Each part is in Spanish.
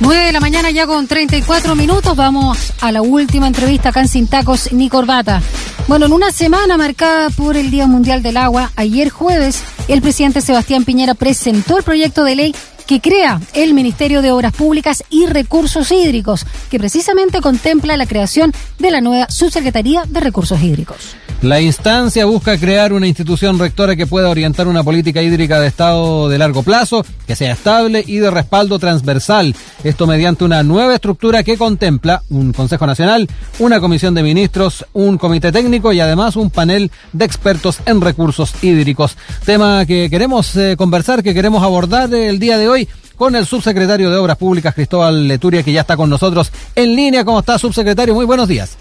9 de la mañana ya con 34 minutos. Vamos a la última entrevista acá en Sin Tacos ni Corbata. Bueno, en una semana marcada por el Día Mundial del Agua, ayer jueves, el presidente Sebastián Piñera presentó el proyecto de ley que crea el Ministerio de Obras Públicas y Recursos Hídricos, que precisamente contempla la creación de la nueva Subsecretaría de Recursos Hídricos. La instancia busca crear una institución rectora que pueda orientar una política hídrica de Estado de largo plazo, que sea estable y de respaldo transversal. Esto mediante una nueva estructura que contempla un Consejo Nacional, una comisión de ministros, un comité técnico y además un panel de expertos en recursos hídricos. Tema que queremos eh, conversar, que queremos abordar el día de hoy con el subsecretario de Obras Públicas, Cristóbal Leturia, que ya está con nosotros en línea. ¿Cómo está, subsecretario? Muy buenos días.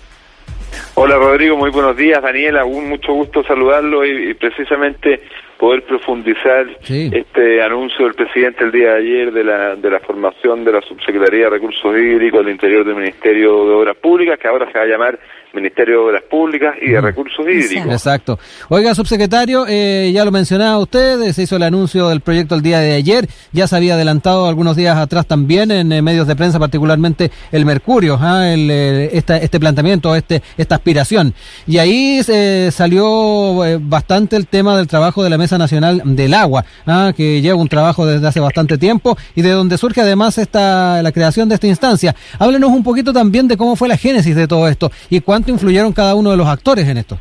Hola Rodrigo, muy buenos días. Daniela, un mucho gusto saludarlo y, precisamente poder profundizar este anuncio del presidente el día de ayer de la, de la formación de la Subsecretaría de Recursos Hídricos del Interior del Ministerio de Obras Públicas, que ahora se va a llamar Ministerio de Obras Públicas y de Recursos Hídricos. Exacto. Oiga, subsecretario, eh, ya lo mencionaba usted, se hizo el anuncio del proyecto el día de ayer, ya se había adelantado algunos días atrás también en eh, medios de prensa, particularmente el Mercurio, ¿ah? el, eh, este planteamiento, este, esta aspiración. Y ahí salió bastante el tema del trabajo de la Mesa Nacional del Agua, ¿ah? que lleva un trabajo desde hace bastante tiempo y de donde surge además esta, la creación de esta instancia. Háblenos un poquito también de cómo fue la génesis de todo esto y cuándo ¿Cuánto influyeron cada uno de los actores en esto?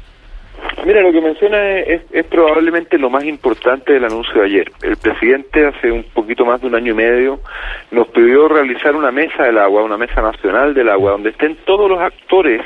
Mira, lo que menciona es, probablemente lo más importante del anuncio de ayer. El presidente hace un poquito más de un año y medio nos pidió realizar una mesa del agua, una mesa nacional del agua, donde estén todos los actores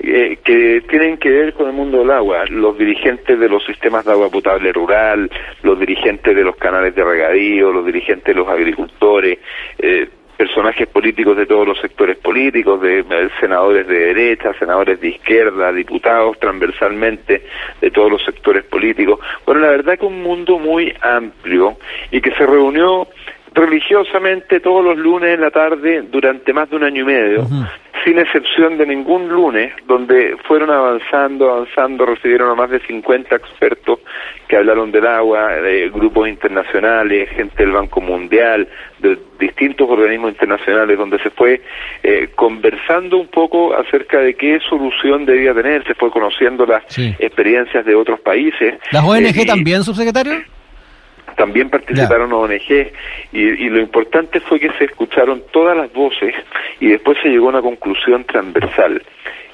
eh, que tienen que ver con el mundo del agua, los dirigentes de los sistemas de agua potable rural, los dirigentes de los canales de regadío, los dirigentes de los agricultores, eh, personajes políticos de todos los sectores políticos, de, senadores de derecha, senadores de izquierda, diputados transversalmente de todos los sectores políticos. Bueno, la verdad que un mundo muy amplio y que se reunió religiosamente todos los lunes en la tarde durante más de un año y medio, sin excepción de ningún lunes, donde fueron avanzando, avanzando, recibieron a más de 50 expertos que hablaron del agua, de grupos internacionales, gente del Banco Mundial, de distintos organismos internacionales, donde se fue eh, conversando un poco acerca de qué solución debía tener, se fue conociendo las experiencias de otros países. ¿Las ONG eh, también, subsecretario? también participaron ONG y, lo importante fue que se escucharon todas las voces y después se llegó a una conclusión transversal.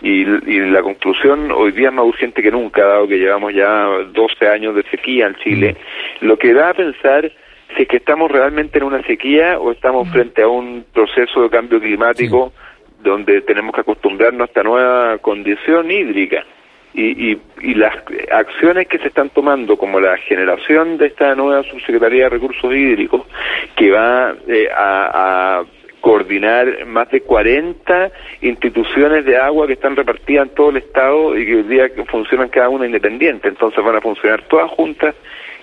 Y, la conclusión hoy día es más urgente que nunca, dado que llevamos ya 12 años de sequía en Chile, mm. lo que da a pensar si es que estamos realmente en una sequía o estamos mm. frente a un proceso de cambio climático donde tenemos que acostumbrarnos a esta nueva condición hídrica y, y, las acciones que se están tomando, como la generación de esta nueva subsecretaría de recursos hídricos, que va eh, a, coordinar más de 40 instituciones de agua que están repartidas en todo el estado y que hoy día funcionan cada una independiente, entonces van a funcionar todas juntas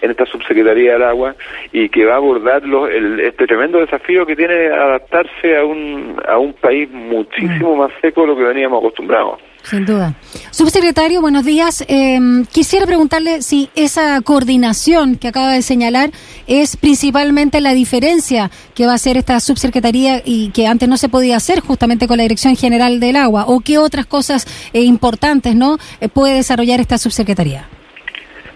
en esta subsecretaría del agua y que va a abordar el, este tremendo desafío que tiene adaptarse a un, a un país muchísimo mm. más seco de lo que veníamos acostumbrados. Sin duda. Subsecretario, buenos días. Em, quisiera preguntarle si esa coordinación que acaba de señalar es principalmente la diferencia que va a hacer esta subsecretaría y que antes no se podía hacer justamente con la Dirección General del Agua, o qué otras cosas eh, importantes no eh, puede desarrollar esta subsecretaría.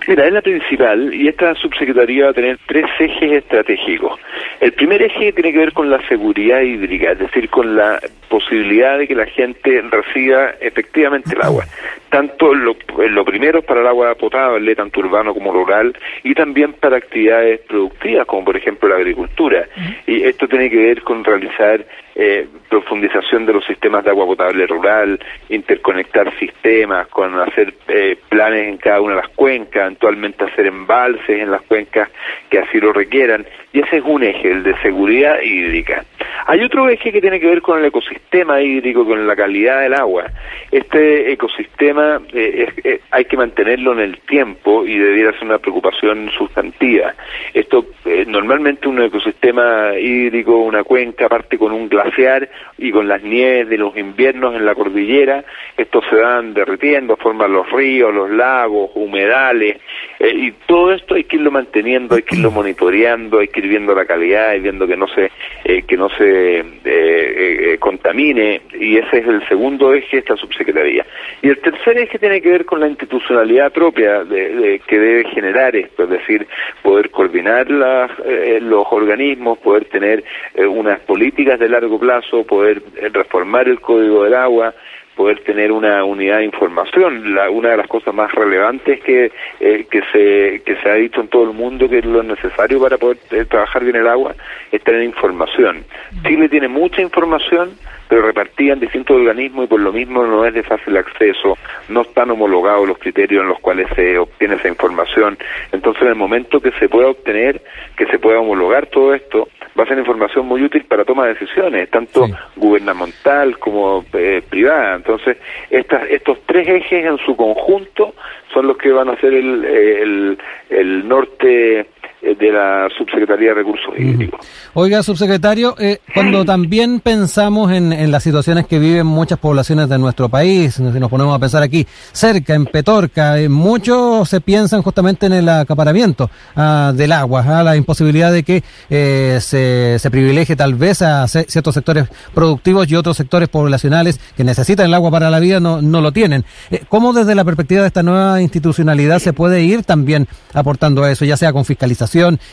Mira, es la principal y esta subsecretaría va a tener tres ejes estratégicos. El primer eje tiene que ver con la seguridad hídrica, es decir, con la posibilidad de que la gente reciba efectivamente el agua. Tanto lo, lo primero para el agua potable, tanto urbano como rural, y también para actividades productivas, como por ejemplo la agricultura. Y esto tiene que ver con realizar eh, profundización de los sistemas de agua potable rural, interconectar sistemas, con hacer eh, planes en cada una de las cuencas, eventualmente hacer embalses en las cuencas que así lo requieran. Y ese es un eje, el de seguridad hídrica. Hay otro eje que tiene que ver con el ecosistema hídrico, con la calidad del agua. Este ecosistema eh, hay que mantenerlo en el tiempo y debiera ser una preocupación sustantiva. Esto normalmente un ecosistema hídrico, una cuenca, parte con un glaciar y con las nieves de los inviernos en la cordillera, estos se van derritiendo, forman los ríos, los lagos, humedales, eh, y todo esto hay que irlo manteniendo, hay que irlo monitoreando, hay que ir viendo la calidad y viendo que no se, eh, que no se se contamine y ese es el segundo eje de esta subsecretaría. Y el tercer eje tiene que ver con la institucionalidad propia de, que debe generar esto, es decir, poder coordinar los organismos, poder tener unas políticas de largo plazo, poder reformar el código del agua, poder tener una unidad de información. La, una de las cosas más relevantes que, eh, que, se, que se ha dicho en todo el mundo que es lo necesario para poder eh, trabajar bien el agua es tener información. Chile tiene mucha información, pero repartida en distintos organismos y por lo mismo no es de fácil acceso, no están homologados los criterios en los cuales se obtiene esa información. Entonces, en el momento que se pueda obtener, que se pueda homologar todo esto, va a ser información muy útil para toma de decisiones, tanto gubernamental como eh, privada. Entonces, estas, estos tres ejes en su conjunto son los que van a ser el, el, el norte eh, de la Subsecretaría de Recursos Hídricos. Oiga, subsecretario, eh, cuando también pensamos en, en, las situaciones que viven muchas poblaciones de nuestro país, si nos ponemos a pensar aquí, cerca, en Petorca, eh, muchos se piensan justamente en el acaparamiento ah, del agua, a ah, la imposibilidad de que eh, se, se privilegie tal vez a ciertos sectores productivos y otros sectores poblacionales que necesitan el agua para la vida no, no lo tienen. ¿Cómo desde la perspectiva de esta nueva institucionalidad se puede ir también aportando a eso, ya sea con fiscalización?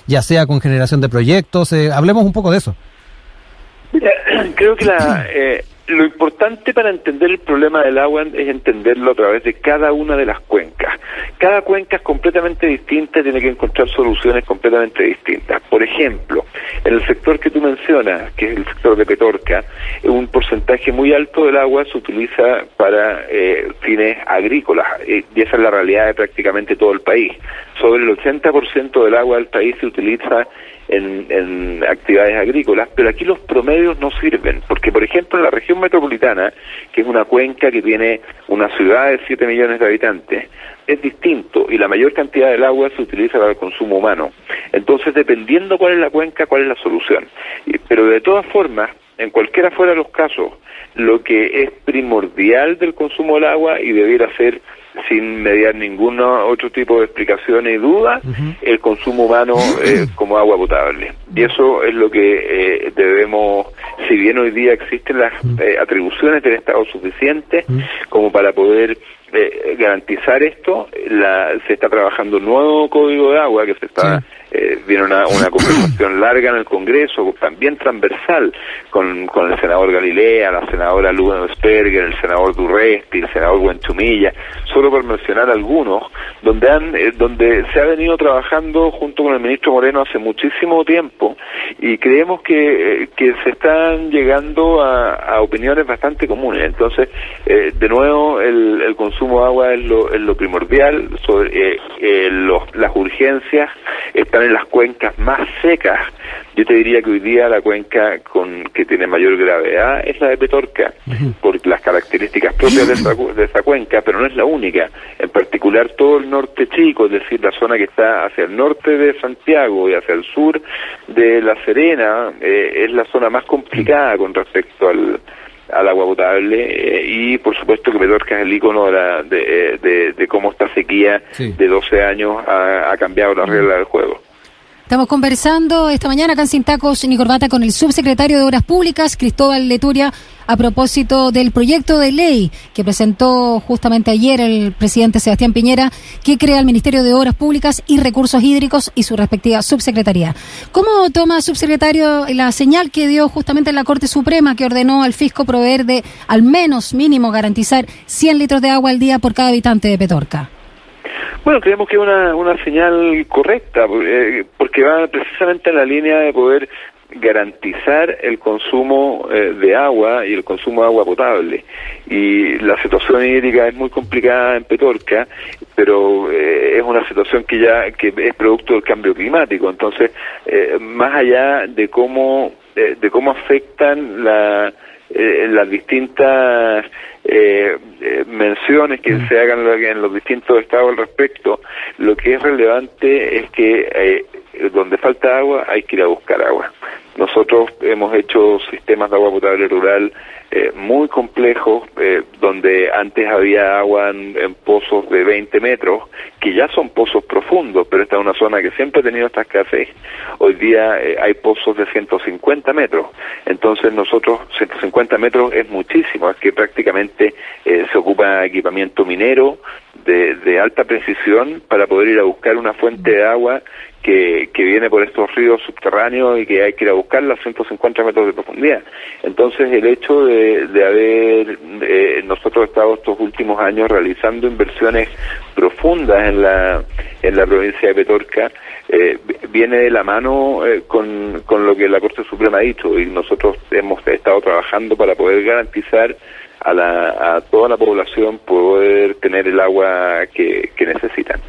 Ya sea con generación de proyectos. Eh, hablemos un poco de eso. creo que eh, lo importante para entender el problema del agua es entenderlo a través de cada una de las cuencas. Cada cuenca es completamente distinta y tiene que encontrar soluciones completamente distintas. Por ejemplo, en el sector que tú mencionas, que es el sector de Petorca, un porcentaje muy alto del agua se utiliza para eh, fines agrícolas y esa es la realidad de prácticamente todo el país sobre el 80% del agua del país se utiliza en, actividades agrícolas, pero aquí los promedios no sirven, porque por ejemplo en la región metropolitana, que es una cuenca que tiene una ciudad de 7 millones de habitantes, es distinto y la mayor cantidad del agua se utiliza para el consumo humano. Entonces, dependiendo cuál es la cuenca, cuál es la solución. pero de todas formas, en cualquiera fuera los casos, lo que es primordial del consumo del agua y debiera ser sin mediar ningún otro tipo de explicación y duda, el consumo humano eh, como agua potable. Y eso es lo que eh, debemos, si bien hoy día existen las eh, atribuciones del Estado suficientes como para poder garantizar esto, la, se está trabajando un nuevo código de agua que se está eh, viene una, una conversación larga en el Congreso, también transversal, con, con el senador Galilea, la senadora Ludensperger, el senador Durresti, el senador Buenchumilla, solo por mencionar algunos, donde, han, eh, donde se ha venido trabajando junto con el ministro Moreno hace muchísimo tiempo y creemos que, eh, que se están llegando a, a opiniones bastante comunes. Entonces, eh, de nuevo, el, el consumo de agua es lo, es lo primordial, sobre, los, las urgencias están en las cuencas más secas. Yo te diría que hoy día la cuenca con que tiene mayor gravedad es la de Petorca, por las características propias de esa, de esa cuenca, pero no es la única. En particular todo el norte chico, es decir, la zona que está hacia el norte de Santiago y hacia el sur de La Serena, eh, es la zona más complicada con respecto al, al agua potable eh, y por supuesto que Petorca es el icono de, de, de, cómo esta sequía de 12 años ha, ha cambiado la regla del juego. Estamos conversando esta mañana acá Sin Tacos ni Corbata con el subsecretario de Obras Públicas, Cristóbal Leturia, a propósito del proyecto de ley que presentó justamente ayer el presidente Sebastián Piñera, que crea el Ministerio de Obras Públicas y Recursos Hídricos y su respectiva subsecretaría. ¿Cómo toma, subsecretario, la señal que dio justamente la Corte Suprema que ordenó al fisco proveer de al menos mínimo garantizar 100 litros de agua al día por cada habitante de Petorca? Bueno, creemos que es una, una señal correcta, eh, porque va precisamente en la línea de poder garantizar el consumo eh, de agua y el consumo de agua potable. Y la situación hídrica es muy complicada en Petorca, pero eh, es una situación que ya que es producto del cambio climático. Entonces, más allá de cómo de cómo afectan la, las distintas eh, eh, menciones que mm. se hagan en los distintos estados al respecto, lo que es relevante es que eh, donde falta agua hay que ir a buscar agua. Nosotros hemos hecho sistemas de agua potable rural eh, muy complejos, eh, donde antes había agua en, pozos de 20 metros, que ya son pozos profundos, pero esta es una zona que siempre ha tenido esta escasez. Hoy día eh, hay pozos de 150 metros. Entonces nosotros, 150 metros es muchísimo, es que prácticamente se ocupa equipamiento minero de, de alta precisión para poder ir a buscar una fuente de agua que, que, viene por estos ríos subterráneos y que hay que ir a buscar a 150 metros de profundidad. Entonces, el hecho de, de haber eh, nosotros estado estos últimos años realizando inversiones profundas en la, en la provincia de Petorca eh, viene de la mano eh, con, con lo que la Corte Suprema ha dicho y nosotros hemos estado trabajando para poder garantizar a, la, a toda la población poder tener el agua que, que necesitan.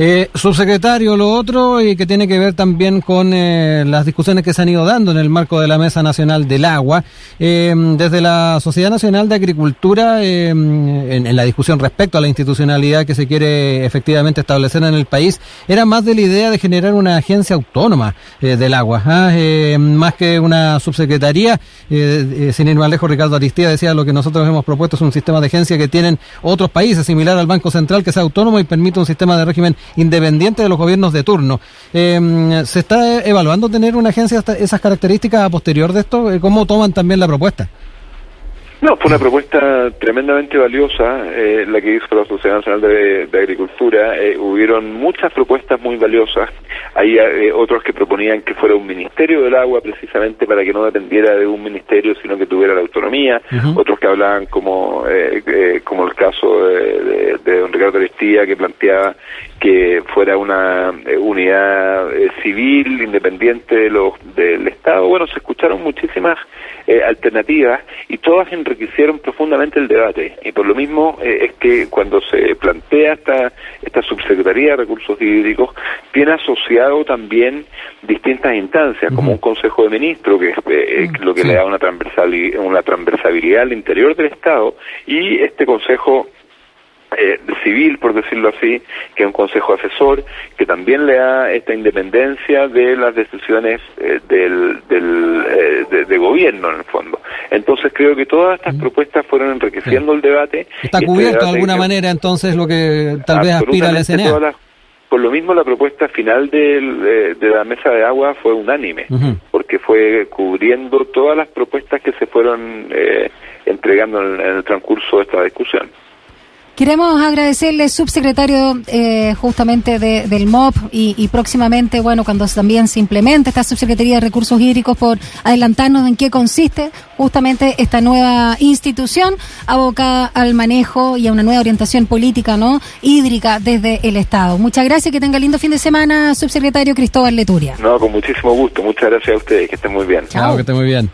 Eh, subsecretario, lo otro y que tiene que ver también con eh, las discusiones que se han ido dando en el marco de la Mesa Nacional del Agua. Eh, desde la Sociedad Nacional de Agricultura, eh, en, la discusión respecto a la institucionalidad que se quiere efectivamente establecer en el país, era más de la idea de generar una agencia autónoma del agua, ¿ah? más que una subsecretaría. sin ir más lejos, Ricardo Aristía decía lo que nosotros hemos propuesto es un sistema de agencia que tienen otros países, similar al Banco Central, que sea autónomo y permite un sistema de régimen independiente de los gobiernos de turno. Em, ¿Se está evaluando tener una agencia esas características a posterior de esto? Eh, ¿Cómo toman también la propuesta? No, fue una propuesta tremendamente valiosa eh, la que hizo la Sociedad Nacional de, Agricultura. Eh, hubieron muchas propuestas muy valiosas. Hay eh, otros que proponían que fuera un ministerio del agua precisamente para que no dependiera de un ministerio, sino que tuviera la autonomía. Otros que hablaban como como el caso de, don Ricardo Aristía que planteaba que fuera una unidad civil independiente de los del Estado. Bueno, se escucharon muchísimas alternativas y todas en enriquecieron profundamente el debate. Y por lo mismo eh, es que cuando se plantea esta, esta subsecretaría de recursos hídricos tiene asociado también distintas instancias como un consejo de ministros que es eh, lo que le da una transversalidad, una transversabilidad al interior del Estado y este consejo eh, civil, por decirlo así, que es un consejo asesor, que también le da esta independencia de las decisiones eh, del, del eh, de, gobierno, en el fondo. Entonces creo que todas estas propuestas fueron enriqueciendo el debate. Está este cubierto de alguna manera entonces lo que tal vez aspira la SNA. Por lo mismo, la propuesta final de la mesa de agua fue unánime, porque fue cubriendo todas las propuestas que se fueron entregando en el transcurso de esta discusión. Queremos agradecerle, subsecretario, eh, justamente del MOP y, próximamente, bueno, cuando también se implemente esta subsecretaría de recursos hídricos, por adelantarnos en qué consiste justamente esta nueva institución abocada al manejo y a una nueva orientación política, ¿no? Hídrica desde el Estado. Muchas gracias, que tenga lindo fin de semana, subsecretario Cristóbal Leturia. No, con muchísimo gusto. Muchas gracias a ustedes, que estén muy bien. Chao, que estén muy bien.